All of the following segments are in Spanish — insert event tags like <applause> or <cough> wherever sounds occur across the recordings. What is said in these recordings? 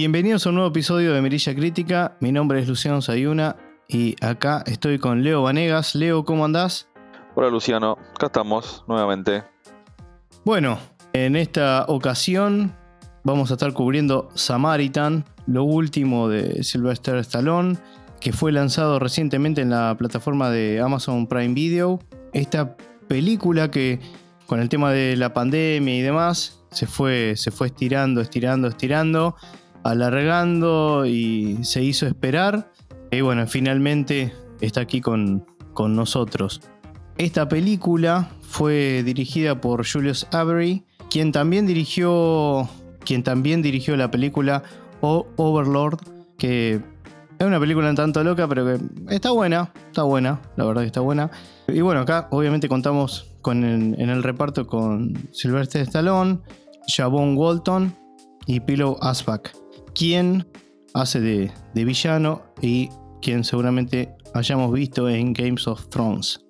Bienvenidos a un nuevo episodio de Mirilla Crítica. Mi nombre es Luciano Sayuna y acá estoy con Leo Vanegas. Leo, ¿cómo andás? Hola Luciano, acá estamos nuevamente. Bueno, en esta ocasión vamos a estar cubriendo Samaritan, lo último de Sylvester Stallone, que fue lanzado recientemente en la plataforma de Amazon Prime Video. Esta película que con el tema de la pandemia y demás se fue, se fue estirando, estirando, estirando alargando y se hizo esperar. Y bueno, finalmente está aquí con, con nosotros. Esta película fue dirigida por Julius Avery, quien también dirigió, quien también dirigió la película Overlord, que es una película un tanto loca, pero que está buena, está buena, la verdad que está buena. Y bueno, acá obviamente contamos con en el reparto con Sylvester Stallone, Jabón Walton y Pillow Asbach quien hace de, villano y quien seguramente hayamos visto en Games of Thrones.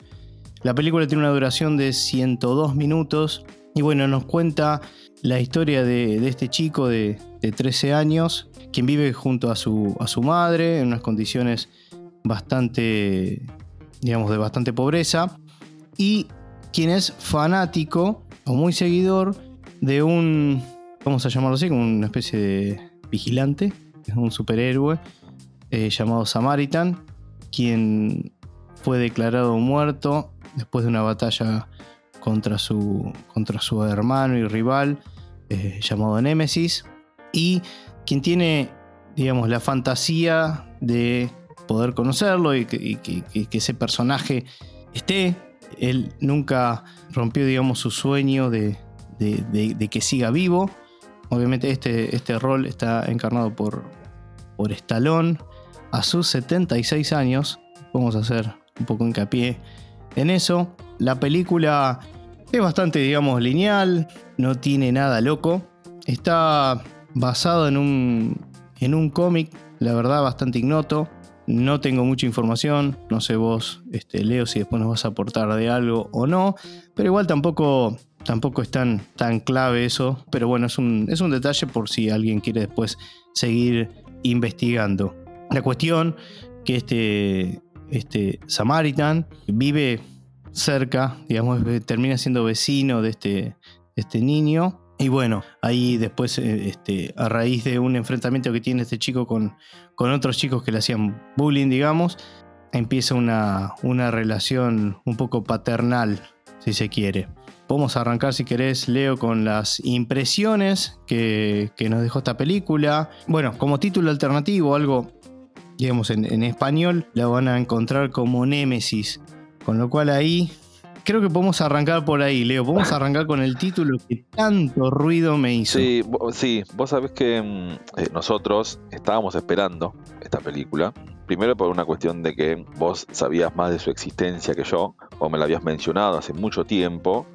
La película tiene una duración de 102 minutos y bueno, nos cuenta la historia de, este chico de, 13 años, quien vive junto a su, a su madre en unas condiciones bastante, digamos, de bastante pobreza y quien es fanático o muy seguidor de un, vamos a llamarlo así, como una especie de vigilante, es un superhéroe eh, llamado Samaritan, quien fue declarado muerto después de una batalla contra su, contra su hermano y rival eh, llamado Némesis, y quien tiene, digamos, la fantasía de poder conocerlo y que, ese personaje esté. Él nunca rompió, digamos, su sueño de, de que siga vivo Obviamente este, este rol está encarnado por, por Stallone a sus 76 años. Vamos a hacer un poco hincapié en eso. La película es bastante, digamos, lineal, no tiene nada loco. Está basado en un, en un cómic, la verdad, bastante ignoto. No tengo mucha información, no sé vos, este, Leo, si después nos vas a aportar de algo o no, pero igual tampoco Tampoco es tan, tan clave eso, pero bueno, es un, es un detalle por si alguien quiere después seguir investigando. La cuestión que este, este Samaritan vive cerca, digamos, termina siendo vecino de este, este niño. Y bueno, ahí después, eh, este, a raíz de un enfrentamiento que tiene este chico con, con otros chicos que le hacían bullying, digamos, empieza una, una relación un poco paternal, si se quiere. Podemos arrancar, si querés, Leo, con las impresiones que, nos dejó esta película. Bueno, como título alternativo, algo, digamos, en, español, la van a encontrar como Némesis. Con lo cual ahí creo que podemos arrancar por ahí, Leo. Podemos <laughs> arrancar con el título que tanto ruido me hizo. Sí, sí vos sabés que mm, eh, nosotros estábamos esperando esta película. Primero por una cuestión de que vos sabías más de su existencia que yo, vos me la habías mencionado hace mucho tiempo,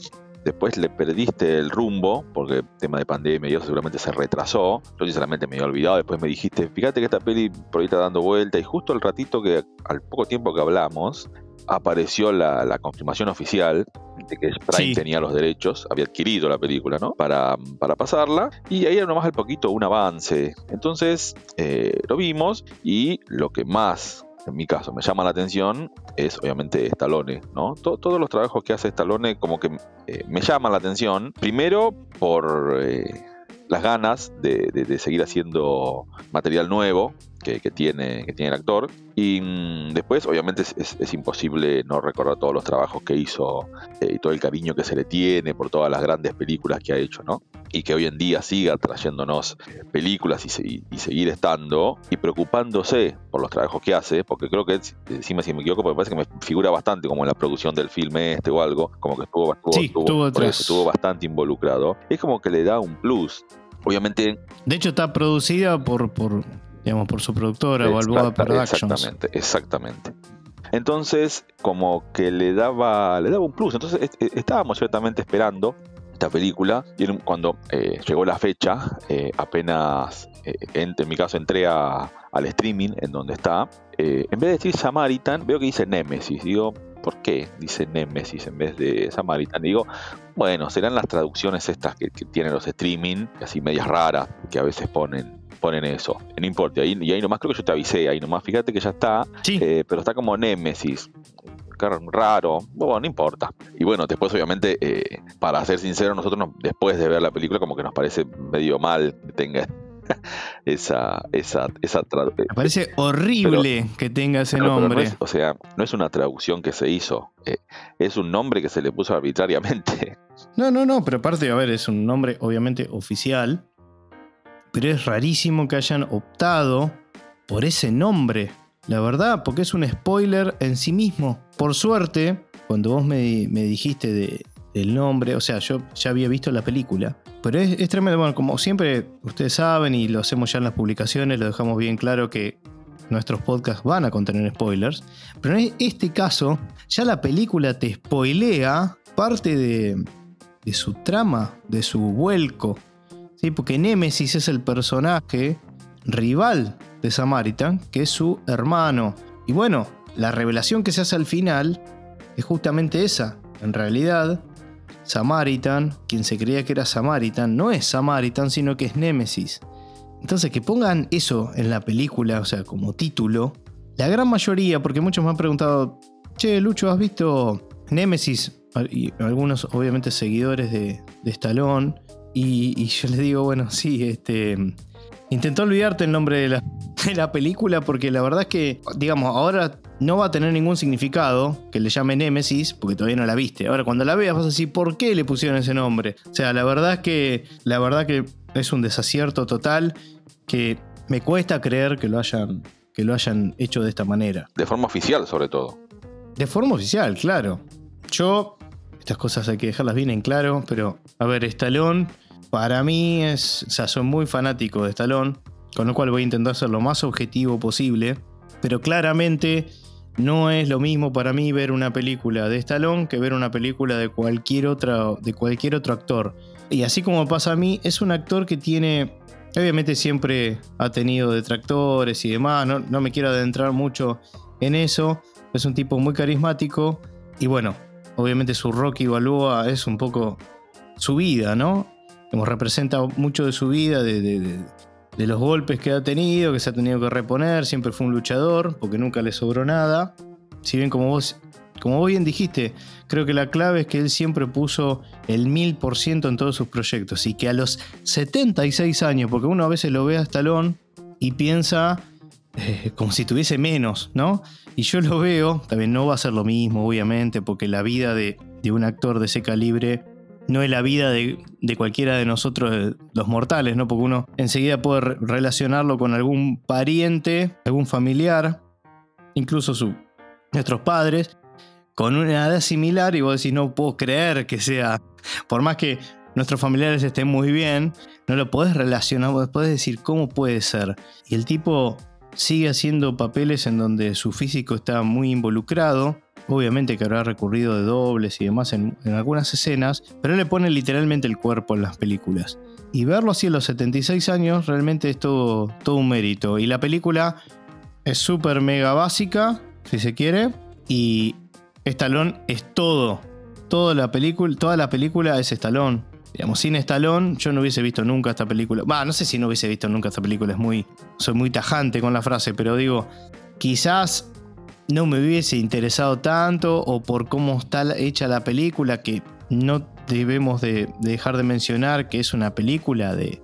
después le perdiste el rumbo, porque el tema de pandemia y eso seguramente se retrasó. Yo sinceramente me había olvidado, después me dijiste, fíjate que esta peli por ahí está dando vuelta, y justo al ratito que, al poco tiempo que hablamos, apareció la, confirmación oficial de que Prime tenía los derechos, había adquirido la película, ¿no? Para, para pasarla. Y ahí era nomás al poquito un avance. Entonces eh, lo vimos y lo que más en mi caso, me llama la atención es obviamente Stallone, ¿no? todos los trabajos que hace Stallone como que eh, me llaman la atención. Primero por eh, las ganas de, seguir haciendo material nuevo que, tiene, que tiene el actor. Y mm, después, obviamente, es, imposible no recordar todos los trabajos que hizo eh, y todo el cariño que se le tiene por todas las grandes películas que ha hecho, ¿no? Y que hoy en día siga trayéndonos películas y, seguir estando y preocupándose por los trabajos que hace, porque creo que, decime si me equivoco, porque parece que me figura bastante como en la producción del filme este o algo, como que estuvo, estuvo bastante involucrado. Es como que le da un plus obviamente. De hecho, está producida por, por, digamos, por su productora, Balboa Productions. Exactamente, exactamente. Entonces, como que le daba, le daba un plus. Entonces, estábamos ciertamente esperando esta película. Y cuando eh, llegó la fecha, eh, apenas, eh, en, mi caso, entré al streaming en donde está. en vez de decir Samaritan, veo que dice Nemesis. Digo, ¿por qué dice Nemesis en vez de Samaritan? digo, bueno, serán las traducciones estas que, tienen los streaming, así medias raras, que a veces ponen ponen eso. No importa, ahí, y ahí nomás creo que yo te avisé, ahí nomás fíjate que ya está, eh, pero está como Némesis. Raro, bueno, no importa. Y bueno, después obviamente, eh, para ser sincero, nosotros después de ver la película como que nos parece medio mal que tenga <laughs> esa, esa, esa Me parece horrible que tenga ese nombre. o sea, no es una traducción que se hizo, eh, es un nombre que se le puso arbitrariamente. <laughs> No, no, no, pero aparte, a ver, es un nombre obviamente oficial, pero es rarísimo que hayan optado por ese nombre. La verdad, porque es un spoiler en sí mismo. Por suerte, cuando vos me, dijiste de, del nombre, o sea, yo ya había visto la película, pero es, tremendo. Bueno, como siempre ustedes saben y lo hacemos ya en las publicaciones, lo dejamos bien claro que nuestros podcasts van a contener spoilers. Pero en este caso, ya la película te spoilea parte de, su trama, de su vuelco. ¿sí? Porque Nemesis es el personaje rival de Samaritan, que es su hermano. Y bueno, la revelación que se hace al final es justamente esa. En realidad, Samaritan, quien se creía que era Samaritan, no es Samaritan, sino que es Némesis. Entonces, que pongan eso en la película, o sea, como título, la gran mayoría, porque muchos me han preguntado, che, Lucho, ¿has visto Némesis? Y algunos, obviamente, seguidores de, de Stallone. Y, y, yo les digo, bueno, sí, este. Intentó olvidarte el nombre de la, <laughs> de la película porque la verdad es que, digamos, ahora no va a tener ningún significado que le llame Némesis, porque todavía no la viste. Ahora, cuando la veas vas a decir, ¿por qué le pusieron ese nombre? O sea, la verdad es que, la verdad que es un desacierto total que me cuesta creer que lo hayan, que lo hayan hecho de esta manera. De forma oficial, sobre todo. De forma oficial, claro. Yo, estas cosas hay que dejarlas bien en claro, pero, a ver, Stallone, para mí es, o sea, soy muy fanático de Stallone, con lo cual voy a intentar ser lo más objetivo posible, pero claramente no es lo mismo para mí ver una película de Stallone que ver una película de cualquier, otra, de cualquier otro actor. Y así como pasa a mí, es un actor que tiene, obviamente siempre ha tenido detractores y demás, no, no me quiero adentrar mucho en eso, es un tipo muy carismático y bueno, obviamente su Rocky Balboa es un poco su vida, ¿no? Como representa mucho de su vida, de, los golpes que ha tenido, que se ha tenido que reponer, siempre fue un luchador, porque nunca le sobró nada. Si bien como vos, como bien dijiste, creo que la clave es que él siempre puso el mil por ciento en todos sus proyectos y que a los 76 años, porque uno a veces lo ve a Stallone y piensa eh, como si tuviese menos, ¿no? Y yo lo veo, también no va a ser lo mismo, obviamente, porque la vida de un actor de ese calibre no es la vida de, cualquiera de nosotros, los mortales, ¿no? Porque uno enseguida puede relacionarlo con algún pariente, algún familiar, incluso su, nuestros padres, con una edad similar y vos decís, no puedo creer que sea, por más que nuestros familiares estén muy bien, no lo podés relacionar, vos podés decir, ¿cómo puede ser? Y el tipo sigue haciendo papeles en donde su físico está muy involucrado, Obviamente que habrá recurrido de dobles y demás en, algunas escenas, pero le pone literalmente el cuerpo en las películas. Y verlo así a los 76 años realmente es todo, todo un mérito. Y la película es súper mega básica, si se quiere, y Stallone es todo. Toda la película, toda la película es Stallone. Digamos, sin Stallone yo no hubiese visto nunca esta película. Va, no sé si no hubiese visto nunca esta película, es muy, soy muy tajante con la frase, pero digo, quizás no me hubiese interesado tanto o por cómo está hecha la película, que no debemos de, dejar de mencionar que es una película de,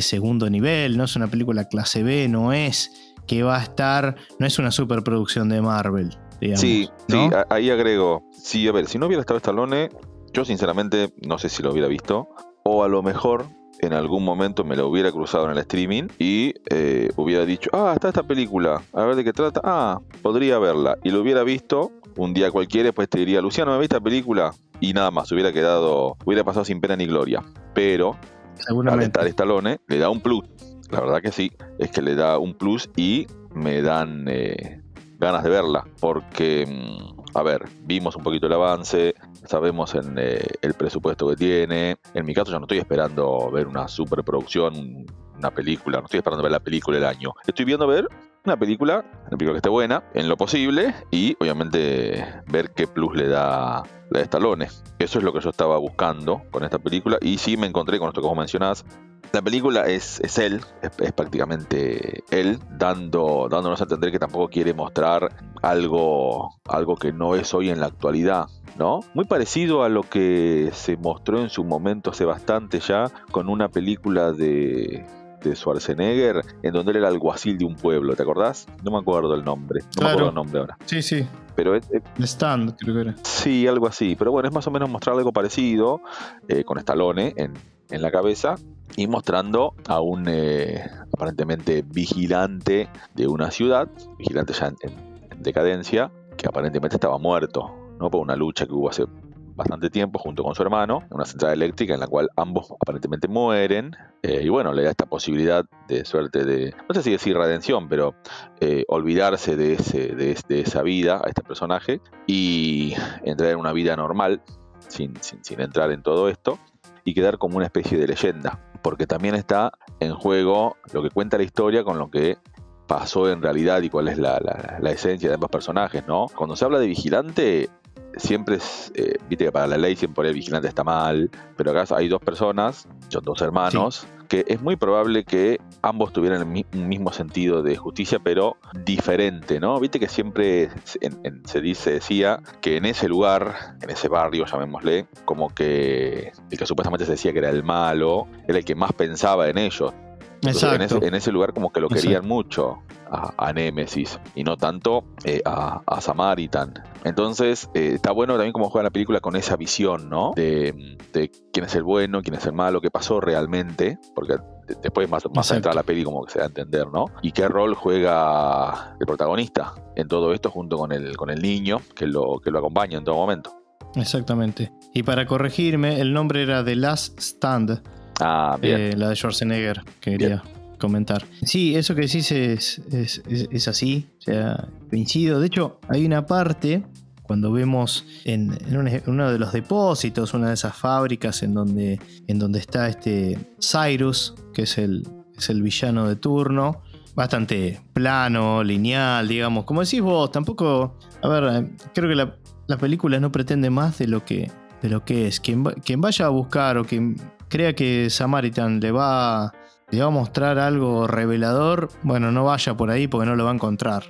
segundo nivel, no es una película clase B, no es que va a estar, no es una superproducción de Marvel. sí, sí, ahí agrego, sí, a ver, si no hubiera estado Stallone, yo sinceramente no sé si lo hubiera visto, o a lo mejor en algún momento me lo hubiera cruzado en el streaming y eh, hubiera dicho, ah, está esta película, a ver de qué trata, ah, podría verla. Y lo hubiera visto un día cualquiera, pues te diría, Luciano, ¿me viste esta película? Y nada más, hubiera quedado, hubiera pasado sin pena ni gloria. Pero, al estar Stallone, le da un plus. La verdad que sí, es que le da un plus y me dan eh, ganas de verla. Porque, mm, a ver, vimos un poquito el avance, sabemos en eh, el presupuesto que tiene. En mi caso yo no estoy esperando ver una superproducción, una película, no estoy esperando ver la película del año. Estoy viendo ver una película, una película que esté buena, en lo posible, y obviamente ver qué plus le da la de Stallone. Eso es lo que yo estaba buscando con esta película, y sí me encontré con esto vos mencionás, la película es, es él, es, prácticamente él, dando, dándonos a entender que tampoco quiere mostrar algo, algo que no es hoy en la actualidad. ¿No? Muy parecido a lo que se mostró en su momento hace bastante ya con una película de, de Schwarzenegger, en donde él era alguacil de un pueblo, ¿te acordás? No me acuerdo el nombre, no me acuerdo el nombre ahora. Sí, sí. Pero es, Stand, creo que era. Sí, algo así. Pero bueno, es más o menos mostrar algo parecido eh, con Stallone en, en la cabeza y mostrando a un eh, aparentemente vigilante de una ciudad, vigilante ya en, decadencia, que aparentemente estaba muerto, ¿no? Por una lucha que hubo hace bastante tiempo junto con su hermano, en una central eléctrica en la cual ambos aparentemente mueren, eh, y bueno, le da esta posibilidad de suerte de, no sé si decir redención, pero eh, olvidarse de, ese, de, de, esa vida a este personaje y entrar en una vida normal, sin, sin, sin entrar en todo esto, y quedar como una especie de leyenda, porque también está en juego lo que cuenta la historia con lo que pasó en realidad y cuál es la, esencia de ambos personajes, ¿no? Cuando se habla de vigilante, siempre es, eh, viste que para la ley siempre el vigilante está mal, pero acá hay dos personas, son dos hermanos, que es muy probable que ambos tuvieran el mismo sentido de justicia, pero diferente, ¿no? Viste que siempre se dice, decía que en ese lugar, en ese barrio, llamémosle, como que el que supuestamente se decía que era el malo, era el que más pensaba en ellos. Exacto. En, ese, lugar como que lo querían mucho a, a, Nemesis y no tanto eh, a, a, Samaritan. Entonces eh, está bueno también como juega la película con esa visión, ¿no? De, de, quién es el bueno, quién es el malo, qué pasó realmente, porque después más, más a la peli como que se da a entender, ¿no? Y qué rol juega el protagonista en todo esto junto con el, con el niño que lo, que lo acompaña en todo momento. Exactamente. Y para corregirme, el nombre era The Last Stand. Ah, bien. Eh, la de Schwarzenegger, que quería comentar. Sí, eso que decís es, es, es, así, o sea, coincido. De hecho, hay una parte cuando vemos en, uno de los depósitos, una de esas fábricas en donde, en donde está este Cyrus, que es el, es el villano de turno, bastante plano, lineal, digamos. Como decís vos, tampoco. A ver, creo que la, la película no pretende más de lo que, de lo que es. Quien, quien vaya a buscar o quien crea que Samaritan le va, le va a mostrar algo revelador, bueno, no vaya por ahí porque no lo va a encontrar.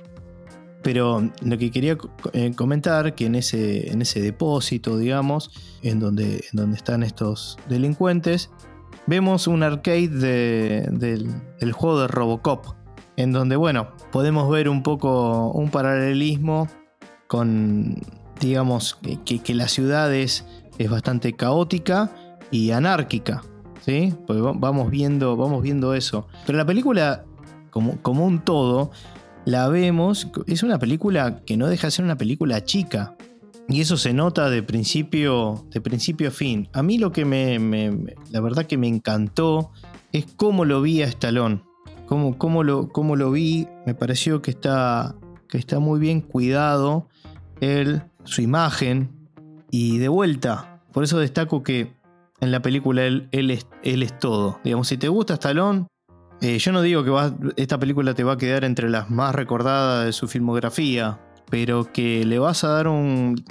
Pero lo que quería eh, comentar, que en ese, en ese depósito, digamos, en donde, en donde están estos delincuentes, vemos un arcade del, juego de Robocop, en donde, bueno, podemos ver un poco un paralelismo con, digamos, que, que la ciudad es, es bastante caótica y anárquica, ¿sí? Pues vamos viendo, vamos viendo eso. Pero la película, como, un todo, la vemos, es una película que no deja de ser una película chica. Y eso se nota de principio, de principio a fin. A mí lo que me, la verdad que me encantó es cómo lo vi a Stallone. Cómo, cómo, lo, cómo lo vi, me pareció que está, que está muy bien cuidado él, su imagen. Y de vuelta, por eso destaco que en la película él, él, es, él es todo. Digamos, si te gusta Stallone, eh, yo no digo que esta película te va a quedar entre las más recordadas de su filmografía, pero que le vas a dar un.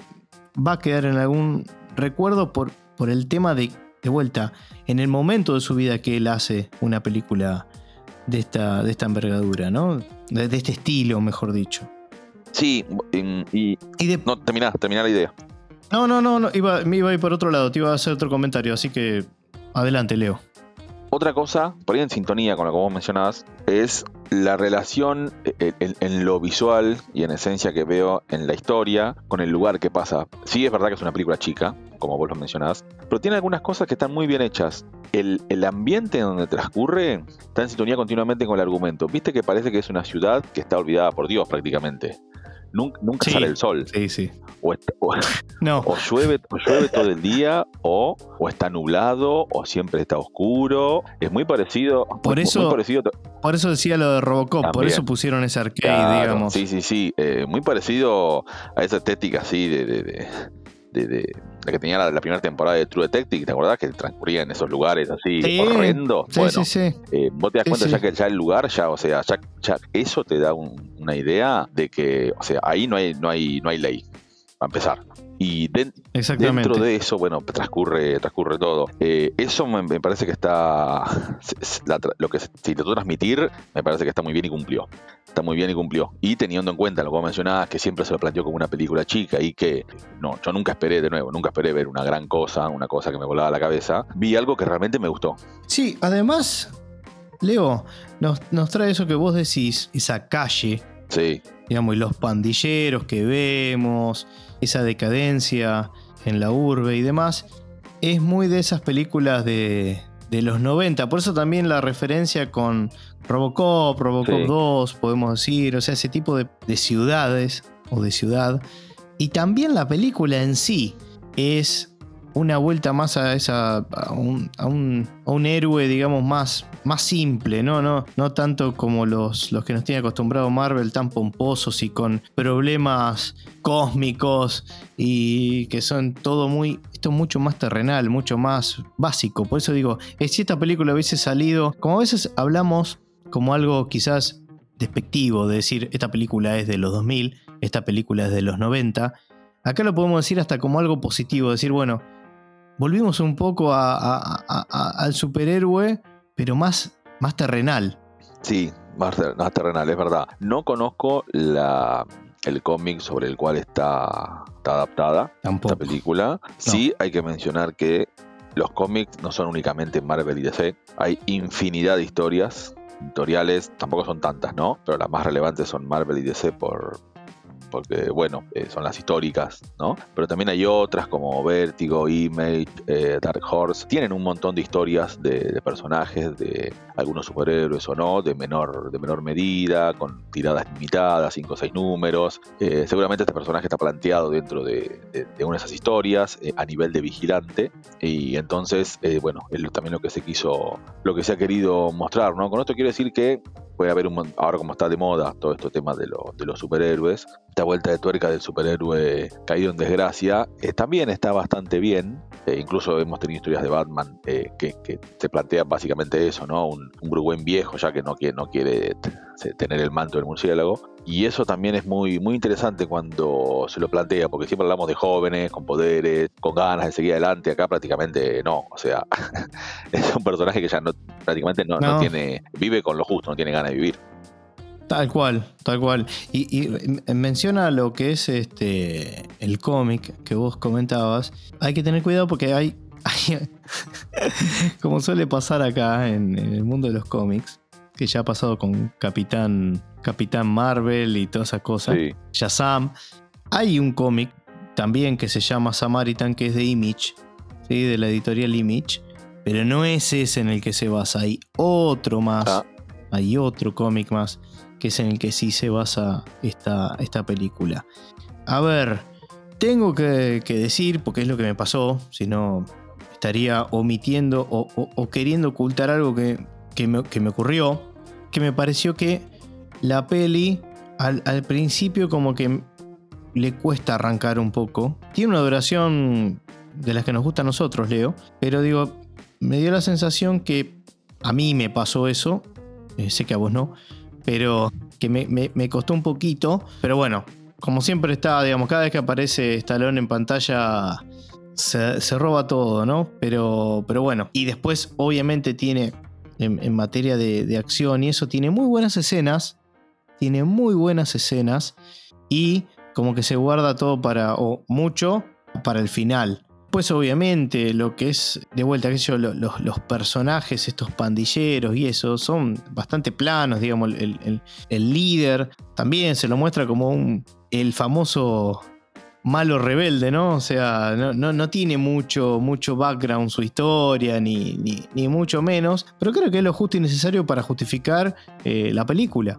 va a quedar en algún recuerdo por, por el tema de, de vuelta, en el momento de su vida que él hace una película de esta, de esta envergadura, ¿no? De, este estilo, mejor dicho. Sí, y. no, terminá, terminá la idea. No, no, no, no iba, me iba a ir por otro lado, te iba a hacer otro comentario, así que adelante, Leo. Otra cosa, por ahí en sintonía con lo que vos mencionabas, es la relación eh, en, lo visual y en esencia que veo en la historia con el lugar que pasa. Sí, es verdad que es una película chica, como vos lo mencionás, pero tiene algunas cosas que están muy bien hechas. El, el ambiente en donde transcurre está en sintonía continuamente con el argumento. Viste que parece que es una ciudad que está olvidada por Dios prácticamente nunca, sale el sol. Sí, sí. O, <laughs> no. o, llueve, llueve todo el día, o, o, está nublado, o siempre está oscuro. Es muy parecido. Por eso, parecido, por eso decía lo de Robocop, por eso pusieron ese arcade, digamos. Sí, sí, sí. Eh, muy parecido a esa estética así de, de, de, la que tenía la, primera temporada de True Detective, ¿te acordás que transcurría en esos lugares así Sí. Sí, bueno, sí, sí. eh, vos te das cuenta ya que ya el lugar, ya, o sea, ya, ya eso te da un- una idea de que, o sea, ahí no hay, no hay, no hay ley, para empezar. Y dentro de eso, bueno, transcurre, transcurre todo. Eh, eso me, me parece que está, la lo que se se intentó transmitir, me parece que está muy bien y cumplió. Está muy bien y cumplió. Y teniendo en cuenta lo que vos mencionabas, que siempre se lo planteó como una película chica y que, no, yo nunca esperé, de nuevo, nunca esperé ver una gran cosa, una cosa que me volaba la cabeza. Vi algo que realmente me gustó. Sí, además, Leo, nos, nos trae eso que vos decís, esa calle, Sí, digamos, y los pandilleros que vemos, esa decadencia en la urbe y demás, es muy de esas películas de, de los 90. Por eso también la referencia con Robocop, Robocop Sí. 2, podemos decir, o sea, ese tipo de, de ciudades o de ciudad. Y también la película en sí es una vuelta más a esa a un, a un, héroe digamos más, más simple no no no tanto como los, los que nos tiene acostumbrado Marvel tan pomposos y con problemas cósmicos y que son todo muy esto es mucho más terrenal mucho más básico. Por eso digo si esta película hubiese salido como a veces hablamos como algo quizás despectivo de decir esta película es de los 2000 esta película es de los 90 acá lo podemos decir hasta como algo positivo decir bueno volvimos un poco a- a- a- a- al superhéroe, pero más, más terrenal. Sí, más, ter- más terrenal, es verdad. No conozco la, el cómic sobre el cual está, está adaptada Tampoco. esta película. Sí, hay que mencionar que los cómics no son únicamente Marvel y DC. Hay infinidad de historias. Editoriales tampoco son tantas, ¿no? Pero las más relevantes son Marvel y DC por porque bueno, eh, son las históricas, ¿no? Pero también hay otras como Vértigo, Image, eh, Dark Horse, tienen un montón de historias de, personajes, de algunos superhéroes o no, de menor, de menor medida, con tiradas limitadas, 5 o 6 números. Eh, seguramente este personaje está planteado dentro de, de- de una de esas historias a nivel de vigilante y entonces, bueno, es también lo que se quiso, lo que se ha querido mostrar, ¿no? Con esto quiero decir que puede haber un, ahora como está de moda todo este tema de, lo- de los superhéroes, esta vuelta de tuerca del superhéroe caído en desgracia eh, también está bastante bien. Eh, incluso hemos tenido historias de Batman eh, que, que se plantean básicamente eso, ¿no? Un, un viejo ya que no quiere, no quiere tener el manto del murciélago. Y eso también es muy, muy interesante cuando se lo plantea, porque siempre hablamos de jóvenes, con poderes, con ganas de seguir adelante. Acá prácticamente no. O sea, <laughs> es un personaje que ya no, prácticamente no, no No. tiene, vive con lo justo, no tiene ganas de vivir. Tal cual, tal cual. Y, y, menciona lo que es este el cómic que vos comentabas. Hay que tener cuidado porque hay, <laughs> hay- como suele pasar acá en, en el mundo de los cómics, que ya ha pasado con Capitán, Capitán Marvel y todas esas cosas. Sí, Shazam. Hay un cómic también que se llama Samaritan, que es de Image, ¿sí? de la editorial Image, pero no es ese en el que se basa. Hay otro más, Ah. hay otro cómic más, que es en el que sí se basa esta, esta película. A ver, tengo que, que decir, porque es lo que me pasó, si no estaría omitiendo o, o- o queriendo ocultar algo que, que me, que me ocurrió, que me pareció que la peli al, al principio como que le cuesta arrancar un poco. Tiene una duración de las que nos gusta a nosotros, Leo, pero digo, me dio la sensación que a mí me pasó eso, eh, sé que a vos no, pero que me, me- me costó un poquito, pero bueno, como siempre está, digamos, cada vez que aparece Stallone en pantalla se, se roba todo, ¿no? Pero, pero bueno, y después obviamente tiene, en, materia de, de acción y eso, tiene muy buenas escenas, tiene muy buenas escenas y como que se guarda todo para, o mucho, para el final. Pues obviamente lo que es, de vuelta, sé yo, lo- los, los personajes, estos pandilleros y eso, son bastante planos, digamos, el, el- el líder también se lo muestra como un, el famoso malo rebelde, ¿no? O sea, no, no- no tiene mucho, mucho background su historia, ni, ni, ni mucho menos, pero creo que es lo justo y necesario para justificar eh, la película.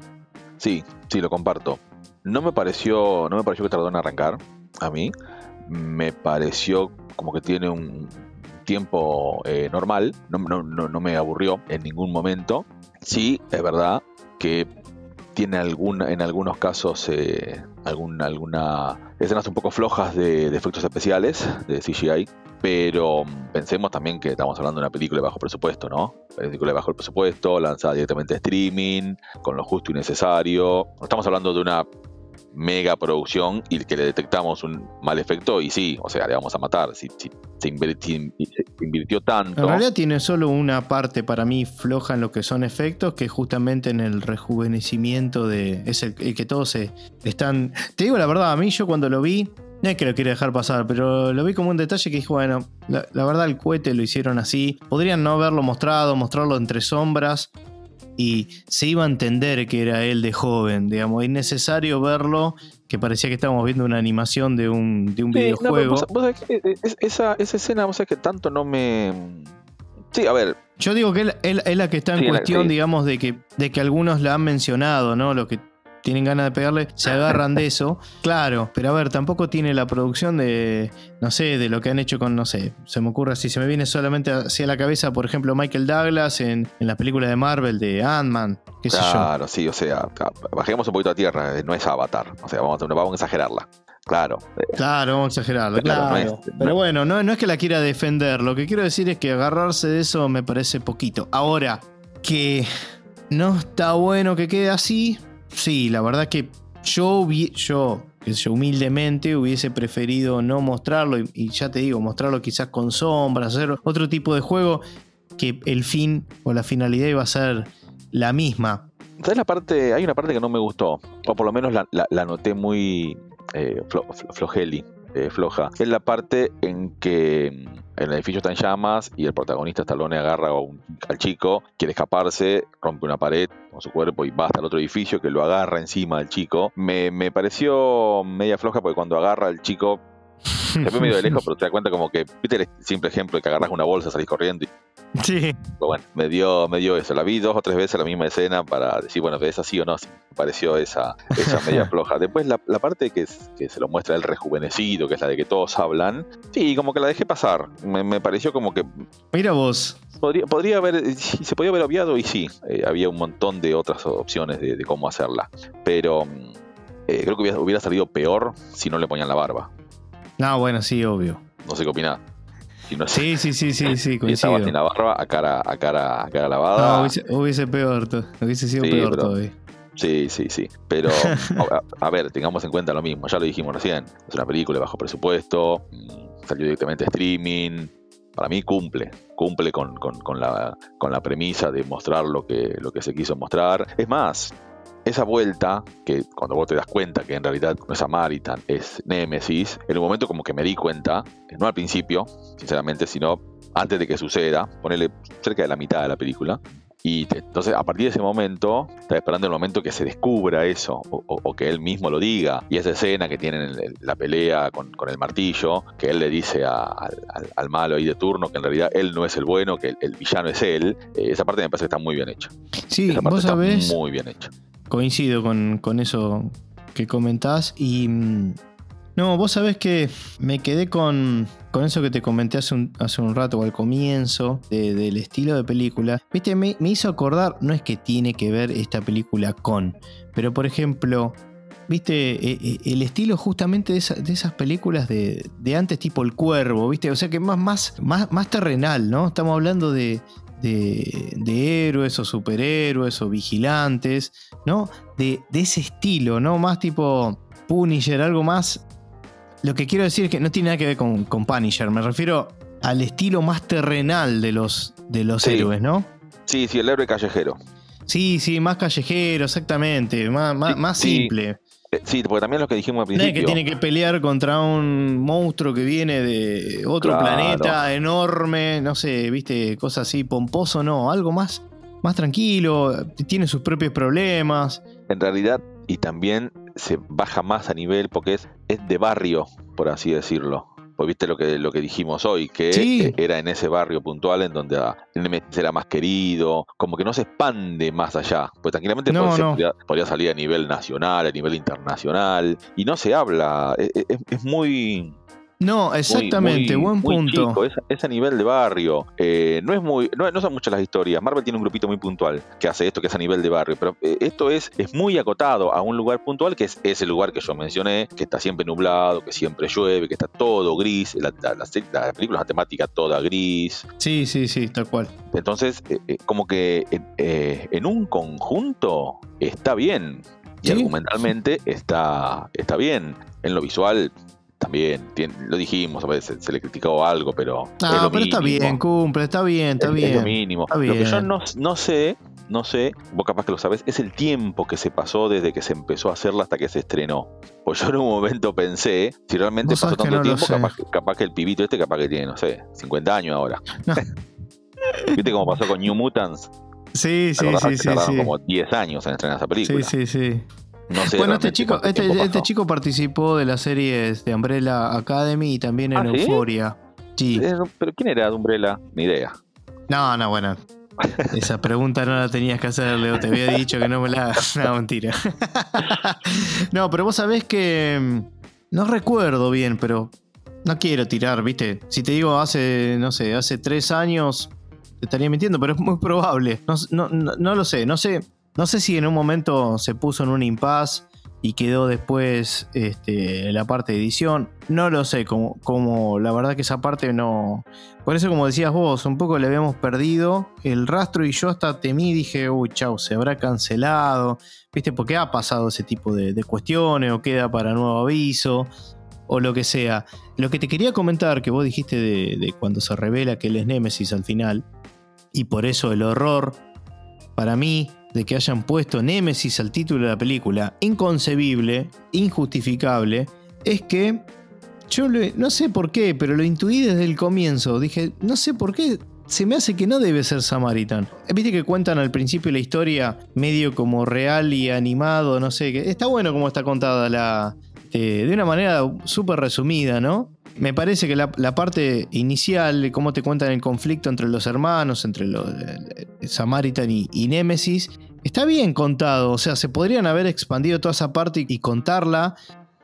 Sí, sí, lo comparto. No me pareció, no me pareció que tardó en arrancar a mí. Me pareció como que tiene un tiempo eh, normal. No, no- no- me aburrió en ningún momento. Sí, es verdad que tiene algún, en algunos casos eh, alguna, alguna escenas un poco flojas de, de efectos especiales, de CGI, pero mm, pensemos también que estamos hablando de una película de bajo presupuesto, ¿no? Película de bajo presupuesto, lanzada directamente a streaming, con lo justo y necesario. Estamos hablando de una mega producción y que le detectamos un mal efecto y sí, o sea, le vamos a matar. Si, se, invirtió, tanto. En realidad tiene solo una parte para mí floja en lo que son efectos, que justamente en el rejuvenecimiento de. Es el, que todos se están. Te digo la verdad, a mí yo cuando lo vi. No es que lo quiera dejar pasar, pero lo vi como un detalle que dije, bueno, la, la verdad el cohete lo hicieron así. Podrían no haberlo mostrado, mostrarlo entre sombras y se iba a entender que era él de joven, digamos, es necesario verlo, que parecía que estábamos viendo una animación de un, de un videojuego. esa, esa, escena, vos sabés que tanto no me... Sí, a ver. Yo digo que él, es la que está en cuestión, digamos, de que, de que algunos la han mencionado, ¿no? Lo que tienen ganas de pegarle, se agarran de eso. <laughs> Claro, pero a ver, tampoco tiene la producción de, no sé, de lo que han hecho con, no sé, se me ocurre así, se me viene solamente hacia la cabeza, por ejemplo, Michael Douglas en, en la película de Marvel de Ant-Man, qué sé yo. Claro, sí, o sea, bajemos un poquito a tierra, no es Avatar, o sea, vamos, vamos a exagerarla. Claro. Claro, vamos a exagerarla, claro. Pero bueno, no, no es que la quiera defender, lo que quiero decir es que agarrarse de eso me parece poquito. Ahora, que no está bueno que quede así, sí, la verdad que yo, yo, que yo humildemente hubiese preferido no mostrarlo y, ya te digo, mostrarlo quizás con sombras, hacer otro tipo de juego que el fin o la finalidad iba a ser la misma. ¿Sabes la parte? Hay una parte que no me gustó, o por lo menos la, noté muy eh, flojeli. Eh, floja. Es la parte en que mm, el edificio está en llamas y el protagonista Stallone agarra al chico, quiere escaparse, rompe una pared con su cuerpo y va hasta el otro edificio que lo agarra encima del chico. Me, me pareció media floja porque cuando agarra al chico <laughs> se ve medio de lejos, pero te das cuenta como que, viste el simple ejemplo de que agarras una bolsa, salís corriendo y... Sí. bueno, me dio, me dio eso. La vi dos o tres veces la misma escena para decir, bueno, ¿es así o no? me pareció esa, esa media <laughs> floja. Después la, parte que, que se lo muestra el rejuvenecido, que es la de que todos hablan, sí, como que la dejé pasar. Me, pareció como que... Mira vos. Podría, podría haber, se podía haber obviado y sí, eh, había un montón de otras opciones de, cómo hacerla. Pero mm, eh, creo que hubiera, hubiera salido peor si no le ponían la barba. No, bueno, sí, obvio. No sé qué opinás. sí, sí, sí, sí, sí, <laughs> coincido. sin la barba a cara, a cara, a cara lavada. No, hubiese, peor, hubiese sido peor todavía. Sí, sí, sí. Pero, <laughs> a, ver, tengamos en cuenta lo mismo. Ya lo dijimos recién. Es una película de bajo presupuesto. Mm, salió directamente a streaming. Para mí cumple. Cumple con, la, premisa de mostrar lo que, se quiso mostrar. Es más, esa vuelta, que cuando vos te das cuenta que en realidad no es Samaritan, es Nemesis, en un momento como que me di cuenta, no al principio, sinceramente, sino antes de que suceda, ponerle cerca de la mitad de la película. Y entonces, a partir de ese momento, estás esperando el momento que se descubra eso, o, que él mismo lo diga. Y esa escena que tienen la pelea con, el martillo, que él le dice al, malo ahí de turno que en realidad él no es el bueno, que el, villano es él, eh, esa parte me parece que está muy bien hecha. Sí, vos sabés. muy bien hecha coincido con, eso que comentás y... No, vos sabés que me quedé con, con eso que te comenté hace un, hace un rato, al comienzo, del estilo de película. Viste, me, hizo acordar, no es que tiene que ver esta película con, pero por ejemplo, viste, e, e, el estilo justamente de, esas películas de, de, antes, tipo El Cuervo, viste, o sea que más, más, más, más terrenal, ¿no? Estamos hablando de, de, héroes o superhéroes o vigilantes, ¿no? De, ese estilo, ¿no? Más tipo Punisher, algo más. Lo que quiero decir es que no tiene nada que ver con, con Punisher, me refiero al estilo más terrenal de los, de los héroes, ¿no? Sí, sí, el héroe callejero. Sí, sí, más callejero, exactamente, más, más, simple. Eh, sí, porque también lo que dijimos al principio. que tiene que pelear contra un monstruo que viene de otro planeta enorme, no sé, viste, cosas así, pomposo, no, algo más, más tranquilo, tiene sus propios problemas. En realidad, y también se baja más a nivel porque es, es de barrio, por así decirlo. Pues viste lo que, lo que dijimos hoy, que era en ese barrio puntual en donde Nemesis era más querido, como que no se expande más allá. Pues tranquilamente podría, salir a nivel nacional, a nivel internacional, y no se habla. E, e, es, muy No, exactamente, buen punto. es, a nivel de barrio. Eh, no es muy, no, son muchas las historias. Marvel tiene un grupito muy puntual que hace esto, que es a nivel de barrio. Pero eh, esto es, es muy acotado a un lugar puntual, que es ese lugar que yo mencioné, que está siempre nublado, que siempre llueve, que está todo gris. La, la, película es una temática toda gris. Sí, sí, sí, tal cual. Entonces, eh, como que en un conjunto está bien. Y argumentalmente está, está bien. En lo visual también, lo dijimos, a veces se le criticó algo, pero. Pero está bien, cumple, está bien, está bien. Es lo mínimo. Lo que yo no, no sé, no sé, vos capaz que lo sabes, es el tiempo que se pasó desde que se empezó a hacerla hasta que se estrenó. Pues yo en un momento pensé, si realmente pasó tanto tiempo, capaz, que el pibito este capaz que tiene, no sé, 50 años ahora. <laughs> ¿Viste cómo pasó con New Mutants? Sí, sí, sí, sí. Tardaron como 10 años en estrenar esa película. Sí, sí, sí bueno, este chico, este, este, chico participó de las series de Umbrella Academy y también en ¿Ah, Euphoria. Sí? Eh, ¿Pero quién era de Umbrella? Ni idea. No, no, bueno. Esa pregunta no la tenías que hacer, Leo. Te había dicho que no me la hagas. <laughs> No, mentira. <laughs> no, pero vos sabés que. Mm, no recuerdo bien, pero. No quiero tirar, ¿viste? Si te digo hace, no sé, hace tres años, te estaría mintiendo, pero es muy probable. no, no, no lo sé, no sé. No sé si en un momento se puso en un impasse y quedó después este, la parte de edición. No lo sé, como, como, la verdad que esa parte no... Por eso como decías vos, un poco le habíamos perdido el rastro y yo hasta temí, dije, uy, chau, se habrá cancelado, ¿viste? Porque ha pasado ese tipo de, cuestiones o queda para nuevo aviso o lo que sea. Lo que te quería comentar, que vos dijiste de, de cuando se revela que él es Némesis al final, y por eso el horror, para mí, de que hayan puesto Némesis al título de la película, inconcebible, injustificable, es que yo no sé por qué, pero lo intuí desde el comienzo. Dije, no sé por qué se me hace que no debe ser Samaritan. Viste que cuentan al principio la historia medio como real y animado, no sé, que está bueno como está contada la... Eh, de una manera súper resumida, ¿no? Me parece que la, parte inicial, cómo te cuentan el conflicto entre los hermanos, entre los, eh, Samaritan y, y Némesis, está bien contado. O sea, se podrían haber expandido toda esa parte y, contarla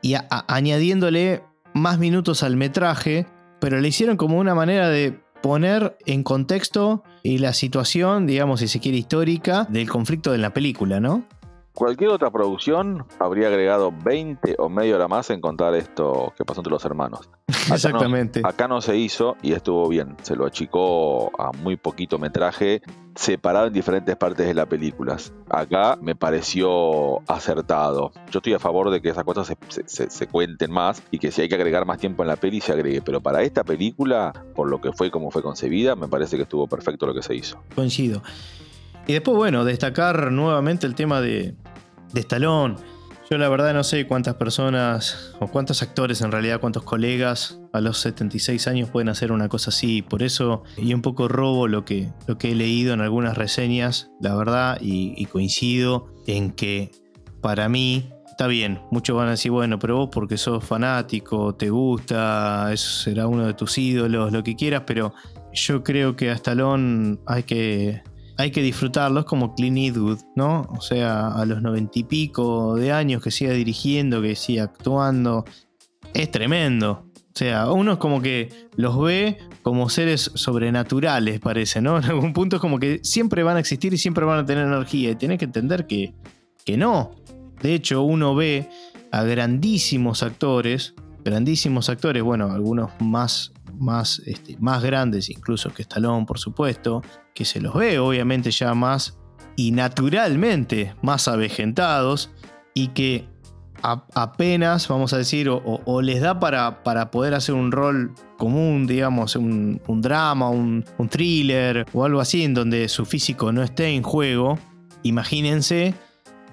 y añadiéndole más minutos al metraje, pero le hicieron como una manera de poner en contexto y la situación, digamos, si se quiere, histórica del conflicto de la película, ¿no? Cualquier otra producción habría agregado 20 o media hora más en contar esto que pasó entre los hermanos. <laughs> Exactamente. acá no se hizo y estuvo bien. Se lo achicó a muy poquito metraje, separado en diferentes partes de las películas. Acá me pareció acertado. Yo estoy a favor de que esas cosas se, cuenten más y que si hay que agregar más tiempo en la peli se agregue. Pero para esta película, por lo que fue y cómo fue concebida, me parece que estuvo perfecto lo que se hizo. Coincido. Y después, bueno, destacar nuevamente el tema de, de Stallone. Yo la verdad no sé cuántas personas, o cuántos actores en realidad, cuántos colegas a los 76 años pueden hacer una cosa así. Por eso, y un poco robo lo que, lo que he leído en algunas reseñas, la verdad, y, coincido en que para mí está bien. Muchos van a decir, bueno, pero vos porque sos fanático, te gusta, eso será uno de tus ídolos, lo que quieras, pero yo creo que a Stallone hay que hay que disfrutarlos como Clint Eastwood, ¿no? O sea, a los noventa y pico de años que siga dirigiendo, que siga actuando, es tremendo. O sea, uno es como que los ve como seres sobrenaturales, parece, ¿no? <laughs> En algún punto es como que siempre van a existir y siempre van a tener energía. Y tienes que entender que, que no. De hecho, uno ve a grandísimos actores, grandísimos actores, bueno, algunos más más, este, más grandes incluso que Stallone, por supuesto, que se los ve obviamente ya más y naturalmente más avejentados y que apenas, vamos a decir, o, les da para, para, poder hacer un rol común, digamos, un, drama, un, un, thriller o algo así, en donde su físico no esté en juego, imagínense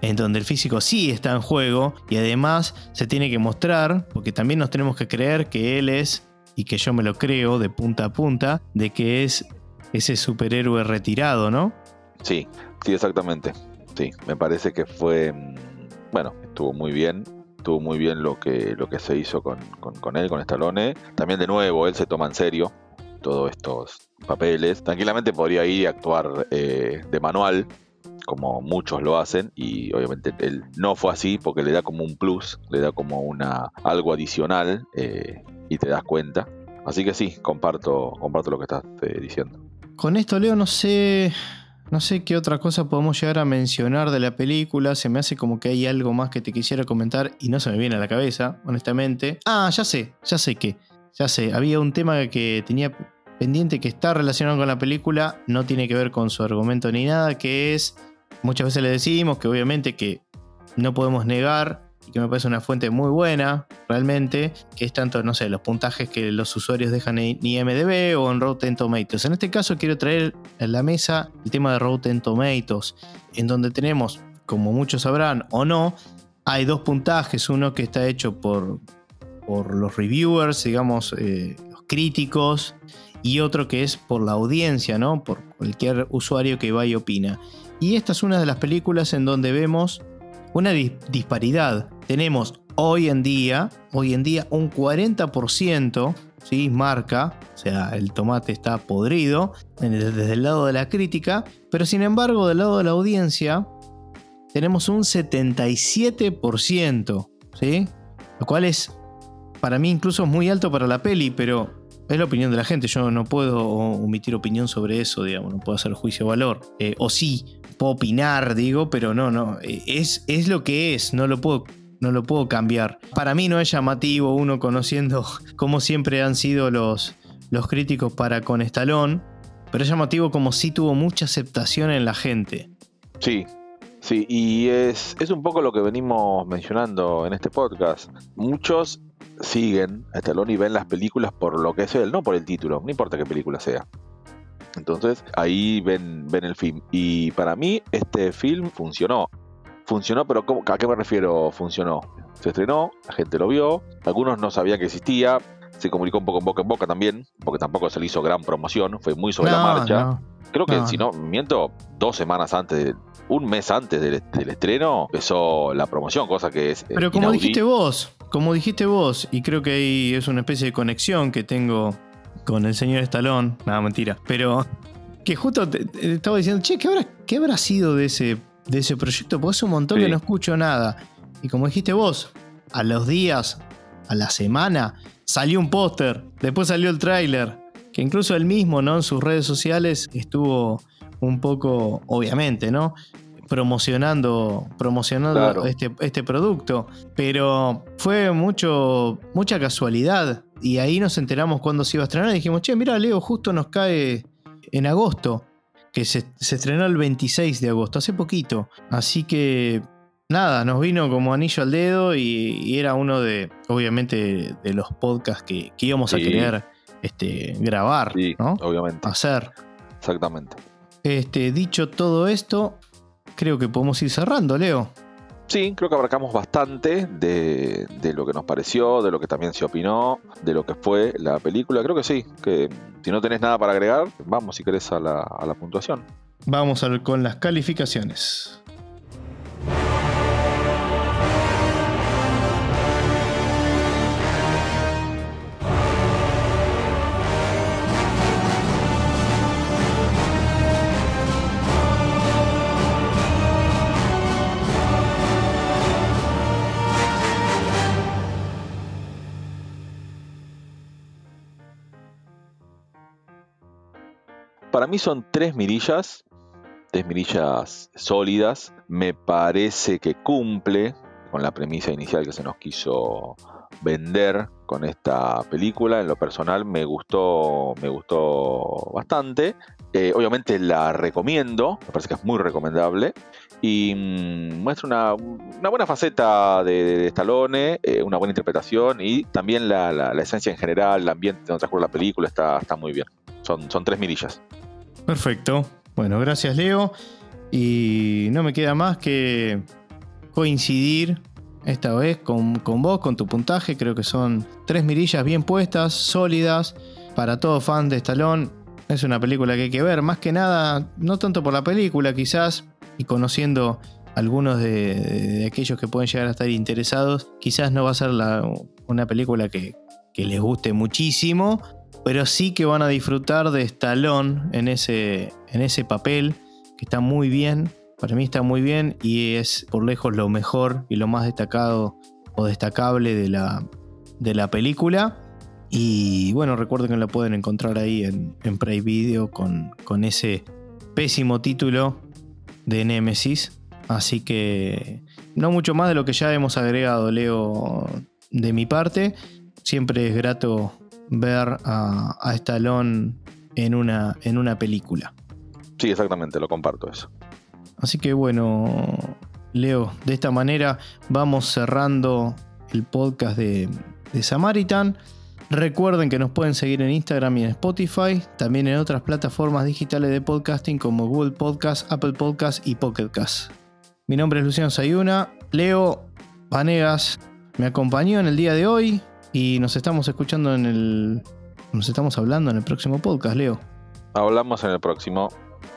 en donde el físico sí está en juego y además se tiene que mostrar, porque también nos tenemos que creer que él es y que yo me lo creo de punta a punta, de que es ese superhéroe retirado, ¿no? Sí, sí, exactamente. Sí, me parece que fue, mm, bueno, estuvo muy bien, estuvo muy bien lo que, lo que se hizo con, él, con Stallone. También de nuevo, él se toma en serio todos estos papeles. Tranquilamente podría ir y actuar eh, de manual, como muchos lo hacen, y obviamente él no fue así porque le da como un plus, le da como una algo adicional. Eh, y te das cuenta. Así que sí, comparto, comparto lo que estás eh, diciendo. Con esto, Leo, no sé. No sé qué otra cosa podemos llegar a mencionar de la película. Se me hace como que hay algo más que te quisiera comentar y no se me viene a la cabeza, honestamente. Ah, ya sé, ya sé que. Ya sé, había un tema que tenía pendiente que está relacionado con la película, no tiene que ver con su argumento ni nada, que es, muchas veces le decimos que obviamente que no podemos negar y que me parece una fuente muy buena, realmente, que es tanto, no sé, los puntajes que los usuarios dejan en IMDB o en Rotten Tomatoes. En este caso quiero traer a la mesa el tema de Rotten Tomatoes, en donde tenemos, como muchos sabrán o no, hay dos puntajes, uno que está hecho por, por los reviewers, digamos, eh, los críticos, y otro que es por la audiencia, ¿no? Por cualquier usuario que va y opina. Y esta es una de las películas en donde vemos una disparidad. Tenemos hoy en día, hoy en día un 40%, ¿sí? Marca, o sea, el tomate está podrido desde el lado de la crítica, pero sin embargo del lado de la audiencia tenemos un 77%, ¿sí? Lo cual es para mí incluso muy alto para la peli, pero es la opinión de la gente, yo no puedo omitir opinión sobre eso, digamos, no puedo hacer juicio de valor. Eh, o sí, puedo opinar, digo, pero no, no, eh, es, es lo que es, no lo puedo no lo puedo cambiar. Para mí no es llamativo uno conociendo <laughs> cómo siempre han sido los, los críticos para con Estalón, pero es llamativo como si tuvo mucha aceptación en la gente. Sí, sí, y es, es un poco lo que venimos mencionando en este podcast. Muchos siguen a Stallone y ven las películas por lo que es él, no por el título, no importa qué película sea. Entonces ahí ven, ven el film. Y para mí este film funcionó. Funcionó, pero ¿a qué me refiero funcionó? Se estrenó, la gente lo vio, algunos no sabían que existía, se comunicó un poco en boca en boca también, porque tampoco se le hizo gran promoción, fue muy sobre la marcha. Creo que, si no miento, dos semanas antes, un mes antes del, estreno, empezó la promoción, cosa que es. Eh, pero como dijiste vos, como dijiste vos, y creo que ahí es una especie de conexión que tengo con el señor Estalón, nada, mentira, pero que justo te, estaba diciendo, che, ¿qué habrá, ¿qué habrá sido de ese, de ese proyecto? Porque es un montón que no escucho nada. Y como dijiste vos, a los días, a la semana, salió un póster, después salió el tráiler, que incluso él mismo, ¿no? En sus redes sociales estuvo un poco, obviamente, ¿no? Promocionando, promocionando este, este, producto. Pero fue mucho, mucha casualidad. Y ahí nos enteramos cuando se iba a estrenar y dijimos, che, mira, Leo, justo nos cae en agosto. Que se, estrenó el 26 de agosto, hace poquito. Así que nada, nos vino como anillo al dedo y, era uno de, obviamente, de los podcasts que, íbamos a querer este, grabar, ¿no? Obviamente. Hacer. Exactamente. Este, dicho todo esto, creo que podemos ir cerrando, Leo. Sí, creo que abarcamos bastante de, lo que nos pareció, de lo que también se opinó, de lo que fue la película. Creo que sí, que si no tenés nada para agregar, vamos si querés a la, a la puntuación. Vamos a ver con las calificaciones. Para mí son tres mirillas, tres mirillas sólidas. Me parece que cumple con la premisa inicial que se nos quiso vender con esta película. En lo personal me gustó, me gustó bastante. Eh, obviamente la recomiendo, me parece que es muy recomendable. Y mm, muestra una, buena faceta de, Stallone, eh, una buena interpretación y también la, esencia en general, el ambiente donde transcurre la película está, muy bien. Son tres mirillas. Perfecto. Bueno, gracias Leo. Y no me queda más que coincidir esta vez con, vos, con tu puntaje. Creo que son tres mirillas bien puestas, sólidas. Para todo fan de Stallone, es una película que hay que ver. Más que nada, no tanto por la película quizás, y conociendo algunos de, aquellos que pueden llegar a estar interesados, quizás no va a ser una película que, que les guste muchísimo, pero sí que van a disfrutar de Stallone en ese, en ese papel, que está muy bien, para mí está muy bien y es por lejos lo mejor y lo más destacado o destacable de la, de la película. Y bueno, recuerden que la pueden encontrar ahí en, en Prey Video con, con ese pésimo título de Nemesis. Así que no mucho más de lo que ya hemos agregado, Leo, de mi parte. Siempre es grato ver a, a Stallone en una, en una película. Sí, exactamente, lo comparto eso. Así que bueno, Leo, de esta manera vamos cerrando el podcast de, de Samaritan. Recuerden que nos pueden seguir en Instagram y en Spotify, también en otras plataformas digitales de podcasting como Google Podcast, Apple Podcast y Pocket Cast. Mi nombre es Luciano Sayuna. Leo Vanegas me acompañó en el día de hoy y nos estamos escuchando en el. Nos estamos hablando en el próximo podcast, Leo. Hablamos en el próximo.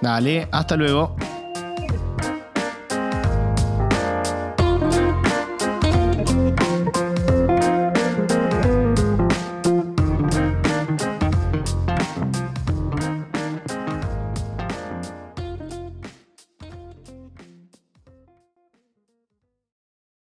Dale, hasta luego.